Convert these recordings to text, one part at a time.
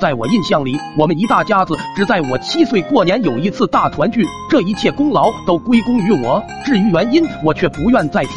在我印象里，我们一大家子只在我七岁过年有一次大团聚，这一切功劳都归功于我。至于原因，我却不愿再提。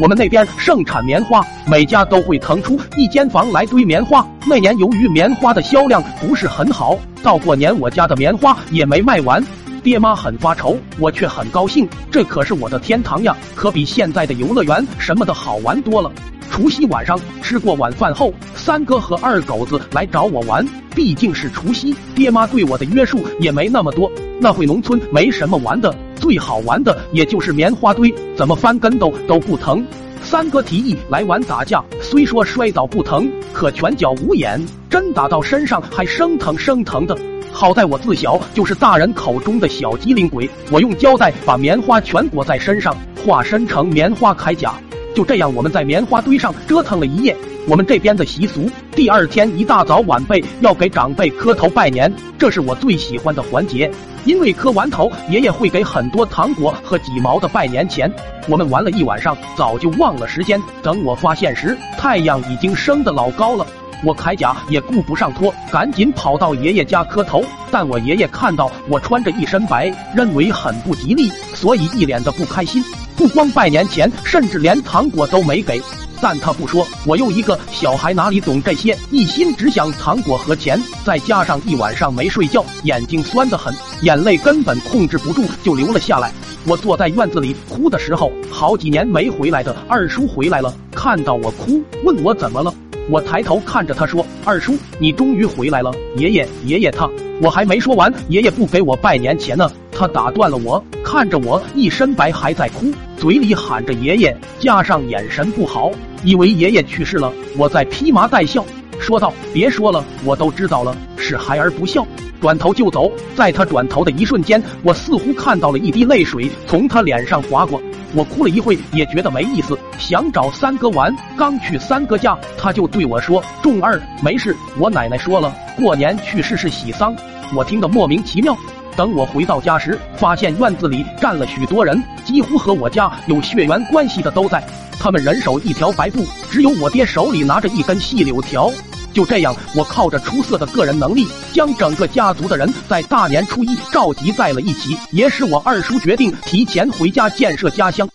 我们那边盛产棉花，每家都会腾出一间房来堆棉花。那年由于棉花的销量不是很好，到过年我家的棉花也没卖完。爹妈很发愁，我却很高兴，这可是我的天堂呀，可比现在的游乐园什么的好玩多了。除夕晚上吃过晚饭后，三哥和二狗子来找我玩，毕竟是除夕，爹妈对我的约束也没那么多。那会农村没什么玩的，最好玩的也就是棉花堆，怎么翻跟斗都不疼。三哥提议来玩打架，虽说摔倒不疼，可拳脚无眼，真打到身上还生疼生疼的。好在我自小就是大人口中的小机灵鬼，我用胶带把棉花全裹在身上，化身成棉花铠甲。就这样，我们在棉花堆上折腾了一夜。我们这边的习俗，第二天一大早，晚辈要给长辈磕头拜年，这是我最喜欢的环节。因为磕完头，爷爷会给很多糖果和几毛的拜年钱。我们玩了一晚上，早就忘了时间。等我发现时，太阳已经升得老高了。我铠甲也顾不上脱，赶紧跑到爷爷家磕头。但我爷爷看到我穿着一身白，认为很不吉利，所以一脸的不开心。不光拜年钱，甚至连糖果都没给。但他不说，我又一个小孩哪里懂这些，一心只想糖果和钱。再加上一晚上没睡觉，眼睛酸得很，眼泪根本控制不住就流了下来。我坐在院子里哭的时候，好几年没回来的二叔回来了，看到我哭，问我怎么了。我抬头看着他说：“二叔，你终于回来了。”爷爷，爷爷，他……我还没说完，爷爷不给我拜年钱呢。他打断了我，看着我一身白还在哭，嘴里喊着爷爷，加上眼神不好，以为爷爷去世了。我在披麻戴孝，说道：“别说了，我都知道了，是孩儿不孝。”转头就走。在他转头的一瞬间，我似乎看到了一滴泪水从他脸上划过。我哭了一会，也觉得没意思，想找三哥玩。刚去三哥家，他就对我说：“仲二，没事，我奶奶说了，过年去世是喜丧。”我听得莫名其妙。等我回到家时，发现院子里站了许多人，几乎和我家有血缘关系的都在。他们人手一条白布，只有我爹手里拿着一根细柳条。就这样，我靠着出色的个人能力，将整个家族的人在大年初一召集在了一起，也使我二叔决定提前回家建设家乡。